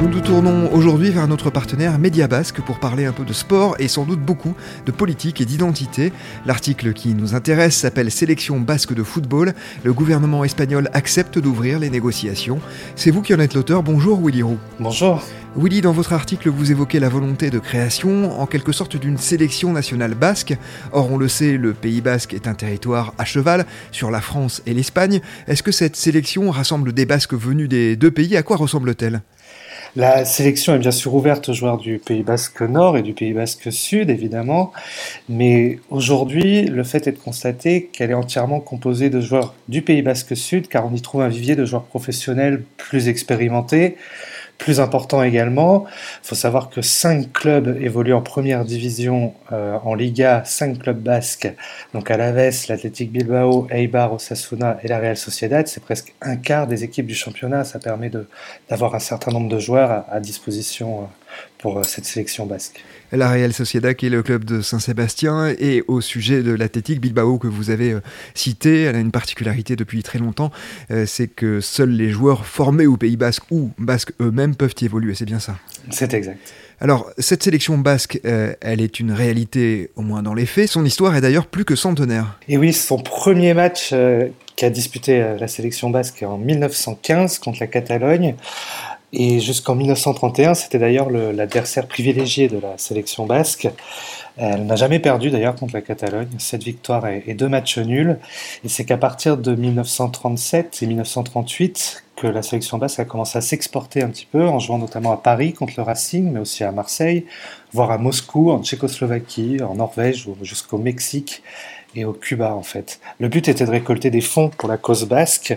Nous nous tournons aujourd'hui vers notre partenaire Média Basque pour parler un peu de sport et sans doute beaucoup de politique et d'identité. L'article qui nous intéresse s'appelle Sélection basque de football. Le gouvernement espagnol accepte d'ouvrir les négociations. C'est vous qui en êtes l'auteur. Bonjour Willy Roux. Bonjour. Willy, dans votre article, vous évoquez la volonté de création, en quelque sorte, d'une sélection nationale basque. Or, on le sait, le Pays basque est un territoire à cheval sur la France et l'Espagne. Est-ce que cette sélection rassemble des Basques venus des deux pays? À quoi ressemble-t-elle? La sélection est bien sûr ouverte aux joueurs du Pays Basque Nord et du Pays Basque Sud, évidemment, mais aujourd'hui, le fait est de constater qu'elle est entièrement composée de joueurs du Pays Basque Sud, car on y trouve un vivier de joueurs professionnels plus expérimentés, plus important également, il faut savoir que cinq clubs évoluent en première division euh, en Liga, cinq clubs basques, donc à l'Aves, l'Athletic Bilbao, Eibar, Osasuna et la Real Sociedad, c'est presque un quart des équipes du championnat, ça permet d'avoir un certain nombre de joueurs à, disposition euh, pour euh, cette sélection basque la Real Sociedad qui est le club de Saint-Sébastien et au sujet de l'Athletic Bilbao que vous avez euh, cité, elle a une particularité depuis très longtemps, euh, c'est que seuls les joueurs formés au Pays Basque ou basques eux-mêmes peuvent y évoluer, c'est bien ça? C'est exact. Alors, cette sélection basque, euh, elle est une réalité, au moins dans les faits. Son histoire est d'ailleurs plus que centenaire. Et oui, son premier match qu'a disputé la sélection basque en 1915 contre la Catalogne et jusqu'en 1931, c'était d'ailleurs l'adversaire privilégié de la sélection basque. Elle n'a jamais perdu d'ailleurs contre la Catalogne, sept victoires et, deux matchs nuls. Et c'est qu'à partir de 1937 et 1938 que la sélection basque a commencé à s'exporter un petit peu, en jouant notamment à Paris contre le Racing, mais aussi à Marseille, voire à Moscou, en Tchécoslovaquie, en Norvège ou jusqu'au Mexique et au Cuba en fait. Le but était de récolter des fonds pour la cause basque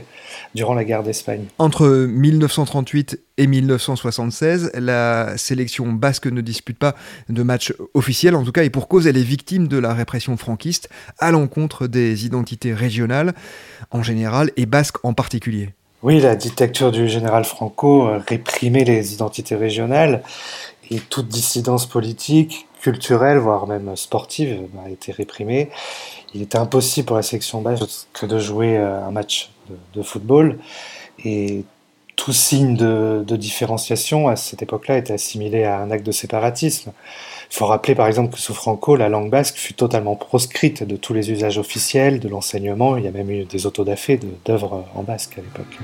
durant la guerre d'Espagne. Entre 1938 et 1976, la sélection basque ne dispute pas de match officiel, en tout cas, et pour cause, elle est victime de la répression franquiste à l'encontre des identités régionales en général et basques en particulier. Oui, la dictature du général Franco réprimait les identités régionales toute dissidence politique, culturelle, voire même sportive, a été réprimée il était impossible pour la sélection basque que de jouer euh, un match de, football. Et tout signe de, différenciation à cette époque-là était assimilé à un acte de séparatisme. Il faut rappeler par exemple que sous Franco, la langue basque fut totalement proscrite de tous les usages officiels, de l'enseignement. Il y a même eu des autodafés d'œuvres en basque à l'époque.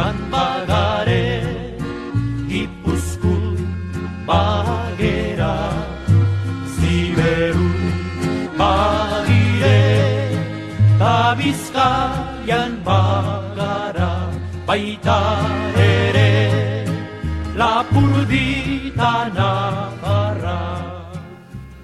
繁华。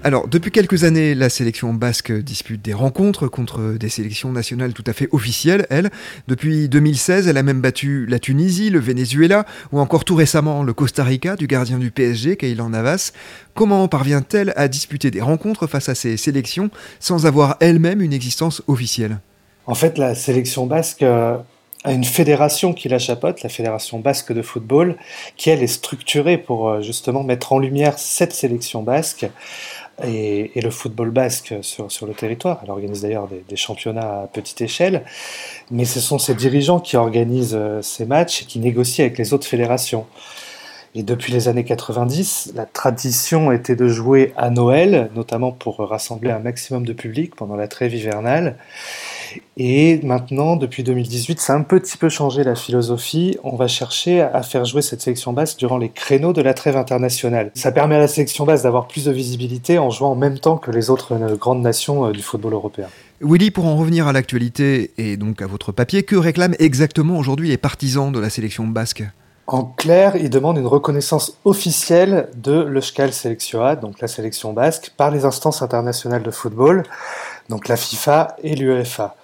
Alors, depuis quelques années, la sélection basque dispute des rencontres contre des sélections nationales tout à fait officielles, elle. Depuis 2016, elle a même battu la Tunisie, le Venezuela, ou encore tout récemment le Costa Rica du gardien du PSG, Kaylan Navas. Comment parvient-elle à disputer des rencontres face à ces sélections sans avoir elle-même une existence officielle? En fait, la sélection basque euh, a une fédération qui la chapeaute, la Fédération basque de football, qui elle est structurée pour euh, justement mettre en lumière cette sélection basque et, le football basque sur, sur, le territoire. Elle organise d'ailleurs des, championnats à petite échelle, mais ce sont ces dirigeants qui organisent euh, ces matchs et qui négocient avec les autres fédérations. Et depuis les années 90, la tradition était de jouer à Noël, notamment pour rassembler un maximum de public pendant la trêve hivernale. Et maintenant, depuis 2018, ça a un petit peu changé la philosophie. On va chercher à faire jouer cette sélection basse durant les créneaux de la trêve internationale. Ça permet à la sélection basse d'avoir plus de visibilité en jouant en même temps que les autres euh, grandes nations euh, du football européen. Willy, pour en revenir à l'actualité et donc à votre papier, que réclament exactement aujourd'hui les partisans de la sélection basque? En clair, ils demandent une reconnaissance officielle de l'Euskal Selectioa, donc la sélection basque, par les instances internationales de football, donc la FIFA et l'UEFA.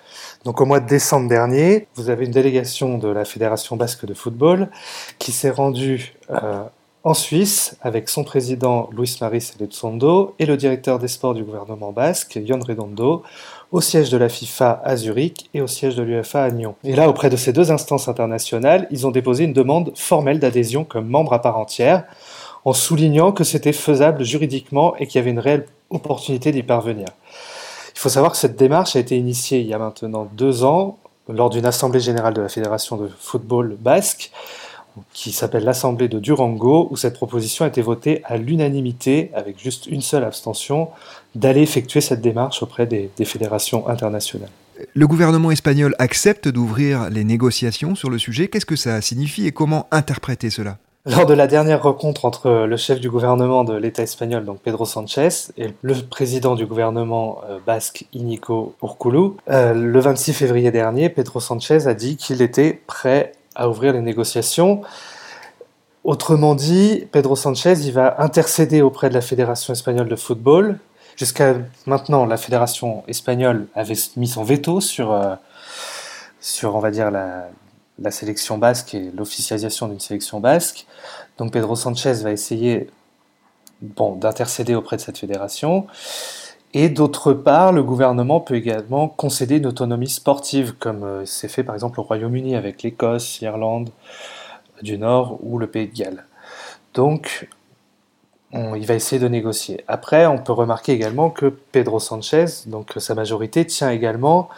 Donc au mois de décembre dernier, vous avez une délégation de la Fédération basque de football qui s'est rendue euh, en Suisse avec son président Luis Maris Elizondo et le directeur des sports du gouvernement basque, Yon Redondo, au siège de la FIFA à Zurich et au siège de l'UEFA à Nyon. Et là, auprès de ces deux instances internationales, ils ont déposé une demande formelle d'adhésion comme membre à part entière, en soulignant que c'était faisable juridiquement et qu'il y avait une réelle opportunité d'y parvenir. Il faut savoir que cette démarche a été initiée il y a maintenant deux ans lors d'une assemblée générale de la Fédération de football basque, qui s'appelle l'Assemblée de Durango, où cette proposition a été votée à l'unanimité, avec juste une seule abstention, d'aller effectuer cette démarche auprès des, fédérations internationales. Le gouvernement espagnol accepte d'ouvrir les négociations sur le sujet. Qu'est-ce que ça signifie et comment interpréter cela? Lors de la dernière rencontre entre le chef du gouvernement de l'État espagnol, donc Pedro Sanchez, et le président du gouvernement euh, basque, Inigo Urkulu, euh, le 26 février dernier, Pedro Sanchez a dit qu'il était prêt à ouvrir les négociations. Autrement dit, Pedro Sanchez, il va intercéder auprès de la Fédération espagnole de football. Jusqu'à maintenant, la Fédération espagnole avait mis son veto sur, euh, sur on va dire, la, la sélection basque et l'officialisation d'une sélection basque. Donc Pedro Sanchez va essayer d'intercéder auprès de cette fédération. Et d'autre part, le gouvernement peut également concéder une autonomie sportive, comme euh, c'est fait par exemple au Royaume-Uni avec l'Écosse, l'Irlande du Nord ou le Pays de Galles. Donc, il va essayer de négocier. Après, on peut remarquer également que Pedro Sanchez, donc sa majorité, tient également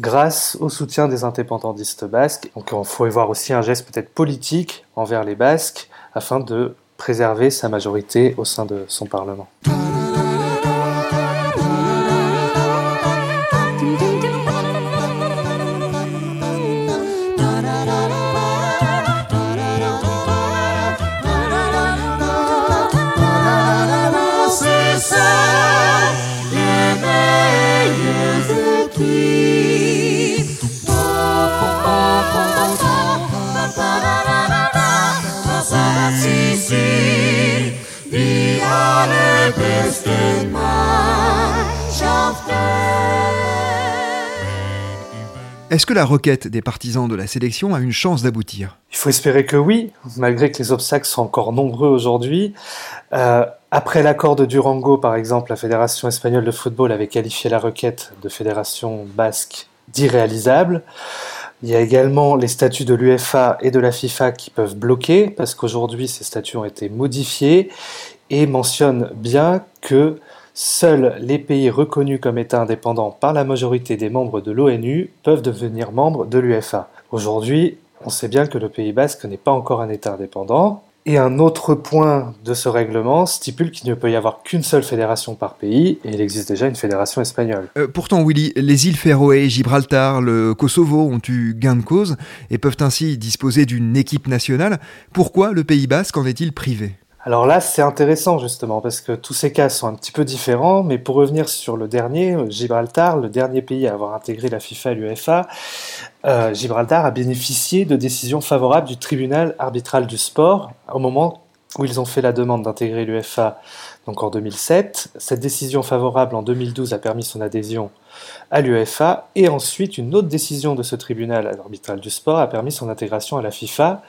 grâce au soutien des indépendantistes basques. Donc, il faut y voir aussi un geste peut-être politique envers les Basques afin de préserver sa majorité au sein de son Parlement. Est-ce que la requête des partisans de la sélection a une chance d'aboutir? Il faut espérer que oui, malgré que les obstacles sont encore nombreux aujourd'hui. Euh, après l'accord de Durango, par exemple, la Fédération espagnole de football avait qualifié la requête de fédération basque d'irréalisable. Il y a également les statuts de l'UEFA et de la FIFA qui peuvent bloquer, parce qu'aujourd'hui ces statuts ont été modifiés et mentionnent bien que Seuls les pays reconnus comme États indépendants par la majorité des membres de l'ONU peuvent devenir membres de l'UFA. Aujourd'hui, on sait bien que le Pays basque n'est pas encore un État indépendant. Et un autre point de ce règlement stipule qu'il ne peut y avoir qu'une seule fédération par pays, et il existe déjà une fédération espagnole. Euh, pourtant, Willy, les îles Féroé, Gibraltar, le Kosovo ont eu gain de cause et peuvent ainsi disposer d'une équipe nationale. Pourquoi le Pays basque en est-il privé? Alors là, c'est intéressant justement parce que tous ces cas sont un petit peu différents, mais pour revenir sur le dernier, Gibraltar, le dernier pays à avoir intégré la FIFA et l'UEFA, euh, Gibraltar a bénéficié de décisions favorables du tribunal arbitral du sport au moment où ils ont fait la demande d'intégrer l'UEFA donc en 2007. Cette décision favorable en 2012 a permis son adhésion à l'UEFA et ensuite une autre décision de ce tribunal arbitral du sport a permis son intégration à la FIFA.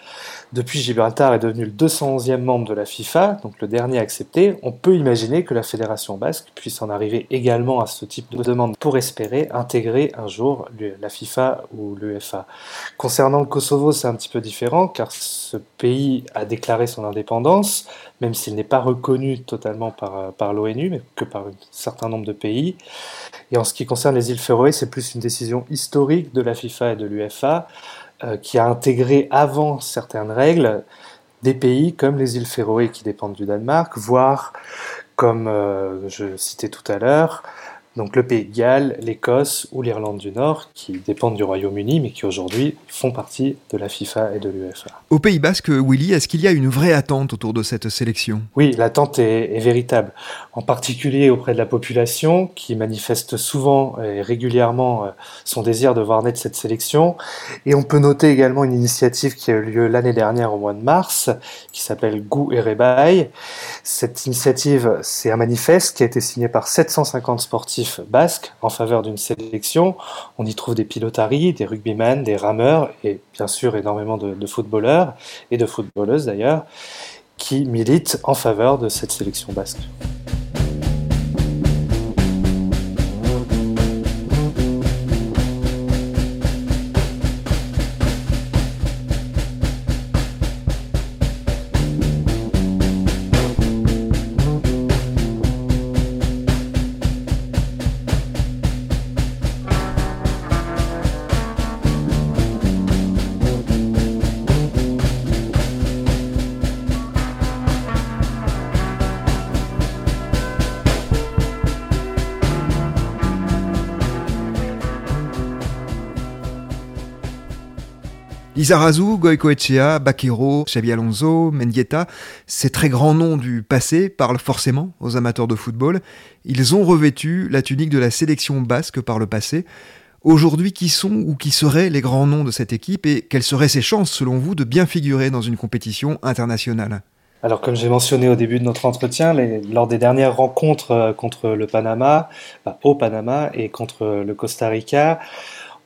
Depuis, Gibraltar est devenu le 211e membre de la FIFA, donc le dernier accepté. On peut imaginer que la Fédération basque puisse en arriver également à ce type de demande pour espérer intégrer un jour la FIFA ou l'UEFA. Concernant le Kosovo, c'est un petit peu différent car ce pays a déclaré son indépendance, même s'il n'est pas reconnu totalement par, l'ONU, mais que par un certain nombre de pays. Et en ce qui concerne les îles Féroé, c'est plus une décision historique de la FIFA et de l'UEFA qui a intégré avant certaines règles des pays comme les îles Féroé qui dépendent du Danemark, voire comme euh, je citais tout à l'heure, donc le Pays de Galles, l'Écosse ou l'Irlande du Nord, qui dépendent du Royaume-Uni, mais qui aujourd'hui font partie de la FIFA et de l'UEFA. Au Pays Basque, Willy, est-ce qu'il y a une vraie attente autour de cette sélection? Oui, l'attente est, véritable, en particulier auprès de la population, qui manifeste souvent et régulièrement euh, son désir de voir naître cette sélection. Et on peut noter également une initiative qui a eu lieu l'année dernière au mois de mars, qui s'appelle Gou et Rebaï. Cette initiative, c'est un manifeste qui a été signé par 750 sportifs basque en faveur d'une sélection. On y trouve des pilotaries, des rugbymen, des rameurs et bien sûr énormément de, de footballeurs et de footballeuses d'ailleurs qui militent en faveur de cette sélection basque. Lizarazu, Goicoechea, Baquero, Xabi Alonso, Mendieta, ces très grands noms du passé parlent forcément aux amateurs de football. Ils ont revêtu la tunique de la sélection basque par le passé. Aujourd'hui, qui sont ou qui seraient les grands noms de cette équipe et quelles seraient ses chances, selon vous, de bien figurer dans une compétition internationale? Alors, comme j'ai mentionné au début de notre entretien, lors des dernières rencontres euh, contre le Panama, bah, au Panama et contre le Costa Rica,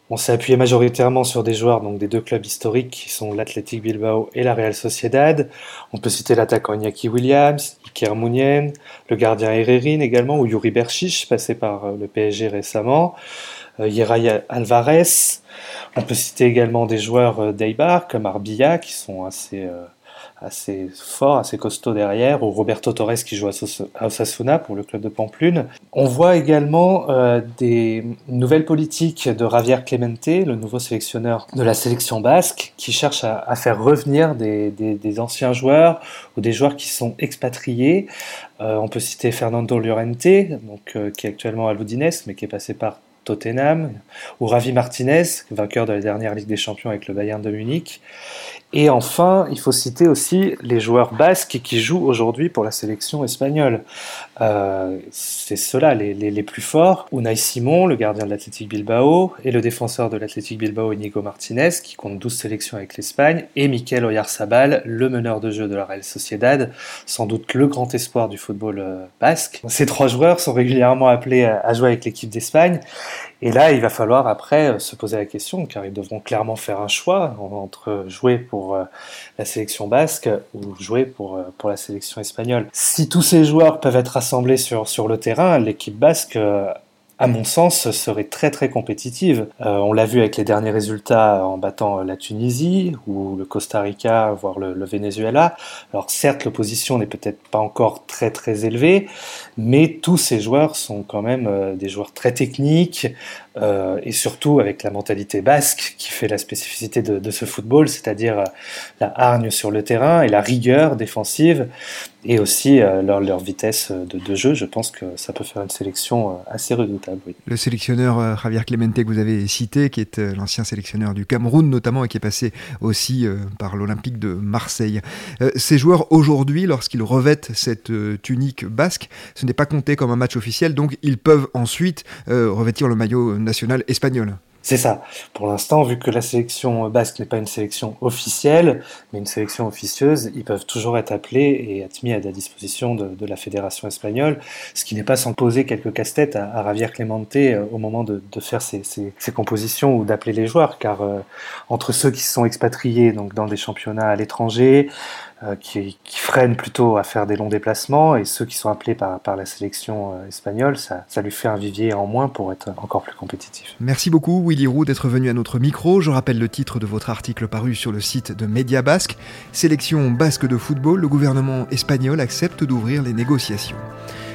on s'est appuyé majoritairement sur des joueurs donc des deux clubs historiques qui sont l'Athletic Bilbao et la Real Sociedad. On peut citer l'attaquant Iñaki Williams, Iker Mounien, le gardien Herrerin également, ou Yuri Berchiche, passé par euh, le PSG récemment, euh, Alvarez. On peut citer également des joueurs euh, d'Eibar comme Arbilla qui sont assez euh, assez fort, assez costaud derrière, ou Roberto Torres qui joue à Osasuna pour le club de Pamplune. On voit également euh, des nouvelles politiques de Javier Clemente, le nouveau sélectionneur de la sélection basque, qui cherche à, faire revenir des, anciens joueurs ou des joueurs qui sont expatriés. Euh, on peut citer Fernando Llorente, donc, euh, qui est actuellement à l'Udinese, mais qui est passé par Tottenham, ou Ravi Martinez, vainqueur de la dernière Ligue des Champions avec le Bayern de Munich. Et enfin, il faut citer aussi les joueurs basques qui jouent aujourd'hui pour la sélection espagnole. Euh, c'est ceux-là, les, plus forts. Unai Simon, le gardien de l'Athletic Bilbao, et le défenseur de l'Athletic Bilbao, Inigo Martinez, qui compte 12 sélections avec l'Espagne, et Mikel Oyarzabal, le meneur de jeu de la Real Sociedad, sans doute le grand espoir du football euh, basque. Ces trois joueurs sont régulièrement appelés à jouer avec l'équipe d'Espagne, et là, il va falloir après euh, se poser la question, car ils devront clairement faire un choix entre jouer pour euh, la sélection basque ou jouer pour, euh, pour la sélection espagnole. Si tous ces joueurs peuvent être rassemblés sur, sur le terrain, l'équipe basque à mon sens, serait très très compétitive. Euh, on l'a vu avec les derniers résultats en battant la Tunisie ou le Costa Rica, voire le, Venezuela. Alors certes, l'opposition n'est peut-être pas encore très très élevée, mais tous ces joueurs sont quand même euh, des joueurs très techniques euh, et surtout avec la mentalité basque qui fait la spécificité de, de ce football, c'est-à-dire la hargne sur le terrain et la rigueur défensive et aussi euh, leur, vitesse de, de, jeu. Je pense que ça peut faire une sélection euh, assez redoutable. Le sélectionneur euh, Javier Clemente que vous avez cité, qui est l'ancien sélectionneur du Cameroun notamment et qui est passé aussi par l'Olympique de Marseille. ces joueurs aujourd'hui, lorsqu'ils revêtent cette tunique basque, ce n'est pas compté comme un match officiel, donc ils peuvent ensuite revêtir le maillot national espagnol. C'est ça. Pour l'instant, vu que la sélection basque n'est pas une sélection officielle, mais une sélection officieuse, ils peuvent toujours être appelés et être mis à la disposition de, la fédération espagnole, ce qui n'est pas sans poser quelques casse-têtes à, Javier Clemente euh, au moment de, faire ses, compositions ou d'appeler les joueurs, car euh, entre ceux qui sont expatriés donc dans des championnats à l'étranger, qui, qui, freinent plutôt à faire des longs déplacements et ceux qui sont appelés par, par la sélection euh, espagnole, ça, ça, lui fait un vivier en moins pour être encore plus compétitif. Merci beaucoup Willy Roux d'être venu à notre micro. Je rappelle le titre de votre article paru sur le site de Média Basque. Sélection basque de football, le gouvernement espagnol accepte d'ouvrir les négociations.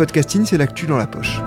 Podcasting, c'est l'actu dans la poche.